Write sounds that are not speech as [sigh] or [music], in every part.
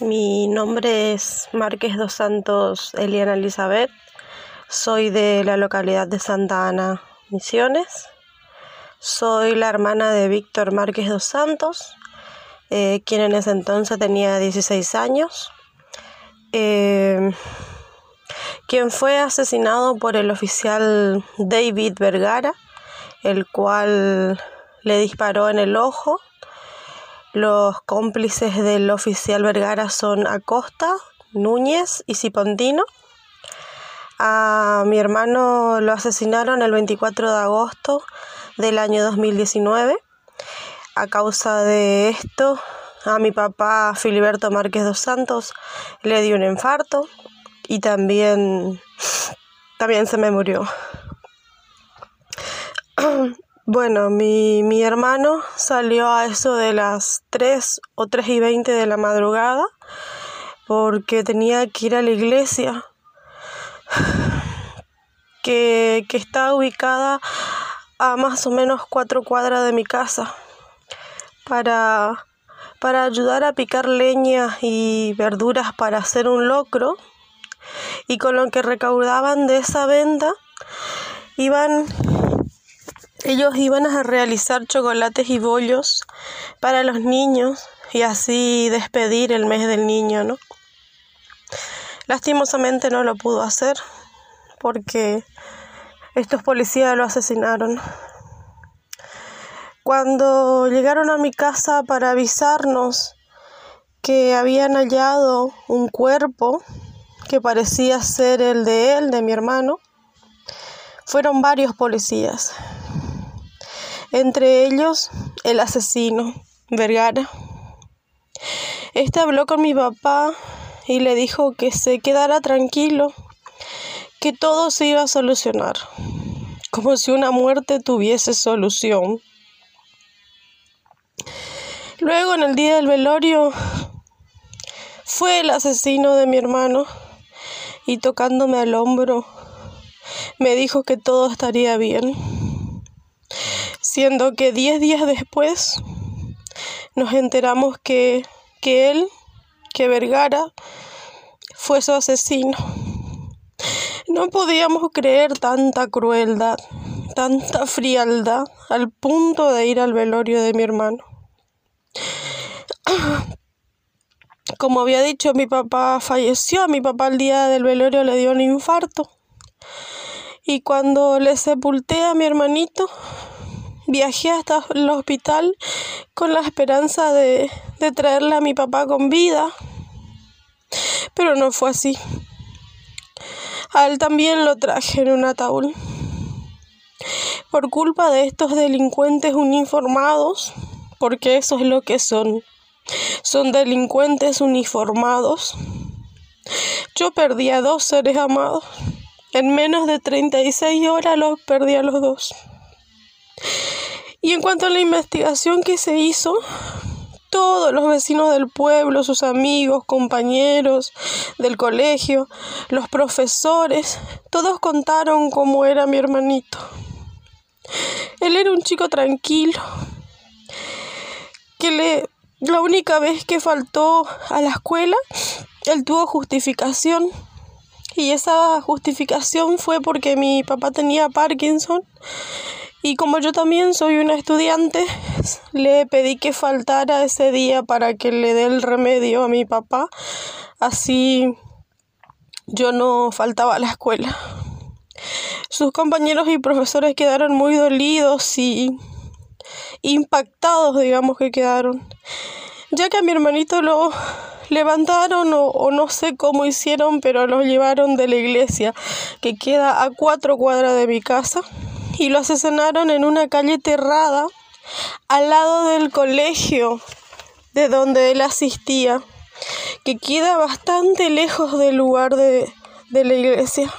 Mi nombre es Márquez dos Santos Eliana Elizabeth. Soy de la localidad de Santa Ana, Misiones. Soy la hermana de Víctor Márquez dos Santos, eh, quien en ese entonces tenía 16 años, eh, quien fue asesinado por el oficial David Vergara, el cual le disparó en el ojo los cómplices del oficial Vergara son Acosta, Núñez y Cipontino. A mi hermano lo asesinaron el 24 de agosto del año 2019. A causa de esto, a mi papá Filiberto Márquez dos Santos le dio un infarto y también, también se me murió. [clears throat] [clears throat] Bueno, mi, mi hermano salió a eso de las 3 o 3 y 20 de la madrugada porque tenía que ir a la iglesia [sighs] que, que está ubicada a más o menos cuatro cuadras de mi casa para, para ayudar a picar leña y verduras para hacer un locro. Y con lo que recaudaban de esa venta iban ellos iban a realizar chocolates y bollos para los niños y así despedir el mes del niño, ¿no? Lastimosamente no lo pudo hacer porque estos policías lo asesinaron. Cuando llegaron a mi casa para avisarnos que habían hallado un cuerpo que parecía ser el de él, de mi hermano, fueron varios policías entre ellos el asesino, Vergara. Este habló con mi papá y le dijo que se quedara tranquilo, que todo se iba a solucionar, como si una muerte tuviese solución. Luego, en el día del velorio, fue el asesino de mi hermano y tocándome al hombro, me dijo que todo estaría bien siendo que diez días después nos enteramos que, que él, que Vergara, fue su asesino. No podíamos creer tanta crueldad, tanta frialdad, al punto de ir al velorio de mi hermano. [clears throat] Como había dicho, mi papá falleció, mi papá el día del velorio le dio un infarto. Y cuando le sepulté a mi hermanito, Viajé hasta el hospital con la esperanza de, de traerle a mi papá con vida, pero no fue así. A él también lo traje en un ataúd. Por culpa de estos delincuentes uniformados, porque eso es lo que son, son delincuentes uniformados. Yo perdí a dos seres amados. En menos de 36 horas los perdí a los dos. Y en cuanto a la investigación que se hizo, todos los vecinos del pueblo, sus amigos, compañeros del colegio, los profesores, todos contaron cómo era mi hermanito. Él era un chico tranquilo, que le, la única vez que faltó a la escuela, él tuvo justificación. Y esa justificación fue porque mi papá tenía Parkinson y como yo también soy una estudiante, le pedí que faltara ese día para que le dé el remedio a mi papá. Así yo no faltaba a la escuela. Sus compañeros y profesores quedaron muy dolidos y impactados, digamos que quedaron. Ya que a mi hermanito lo levantaron o, o, no sé cómo hicieron, pero lo llevaron de la iglesia, que queda a cuatro cuadras de mi casa y lo asesinaron en una calle terrada al lado del colegio de donde él asistía, que queda bastante lejos del lugar de, de la iglesia.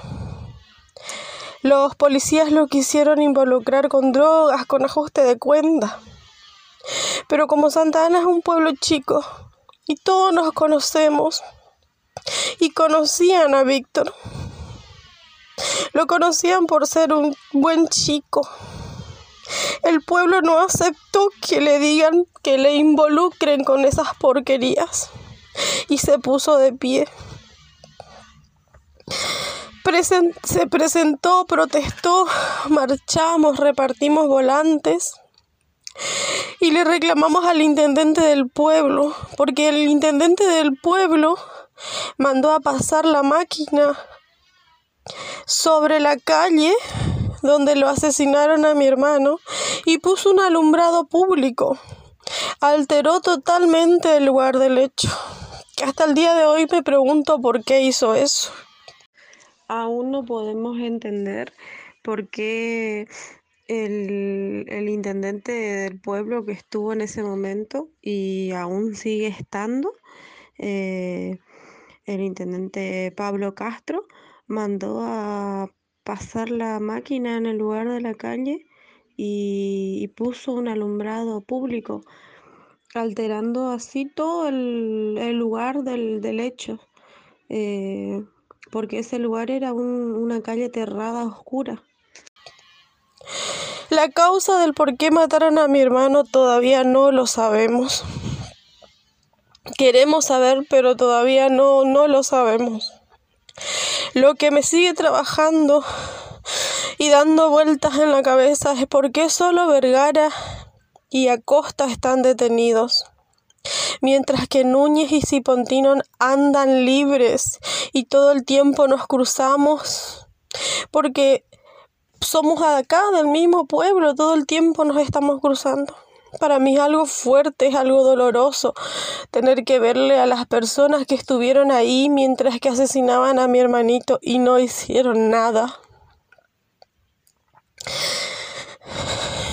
Los policías lo quisieron involucrar con drogas, con ajuste de cuenta. Pero como Santa Ana es un pueblo chico y todos nos conocemos y conocían a Víctor, lo conocían por ser un buen chico. El pueblo no aceptó que le digan que le involucren con esas porquerías. y se puso de pie. se presentó, protestó, marchamos, repartimos volantes y le reclamamos al intendente del pueblo, porque el intendente del pueblo mandó a pasar la máquina sobre la calle donde lo asesinaron a mi hermano y puso un alumbrado público. Alteró totalmente el lugar del hecho. Hasta el día de hoy me pregunto por qué hizo eso. Aún no podemos entender por qué el, el, intendente del pueblo que estuvo en ese momento y aún sigue estando, eh, el intendente Pablo Castro, mandó a pasar la máquina en el lugar de la calle y, puso un alumbrado público, alterando así todo el, lugar del, hecho, eh, porque ese lugar era una calle terrada oscura. La causa del por qué mataron a mi hermano todavía no lo sabemos. Queremos saber, pero todavía no, no lo sabemos. Lo que me sigue trabajando y dando vueltas en la cabeza es por qué solo Vergara y Acosta están detenidos, mientras que Núñez y Cipontino andan libres y todo el tiempo nos cruzamos, porque somos acá del mismo pueblo, todo el tiempo nos estamos cruzando. Para mí es algo fuerte, es algo doloroso tener que verle a las personas que estuvieron ahí mientras que asesinaban a mi hermanito y no hicieron nada.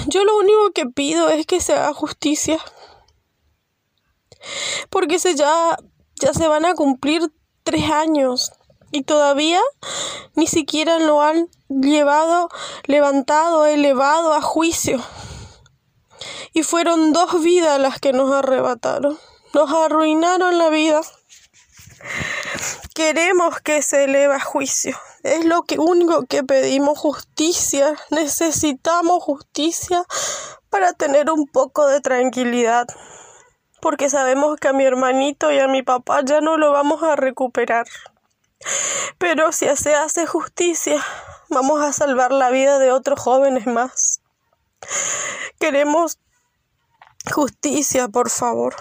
Yo lo único que pido es que se haga justicia. Porque se ya, ya se van a cumplir tres años y todavía ni siquiera lo han llevado, levantado, elevado a juicio. Y fueron dos vidas las que nos arrebataron. Nos arruinaron la vida. Queremos que se eleve a juicio. Es lo que único que pedimos justicia. Necesitamos justicia para tener un poco de tranquilidad. Porque sabemos que a mi hermanito y a mi papá ya no lo vamos a recuperar. Pero si se hace justicia, vamos a salvar la vida de otros jóvenes más. Queremos justicia, por favor.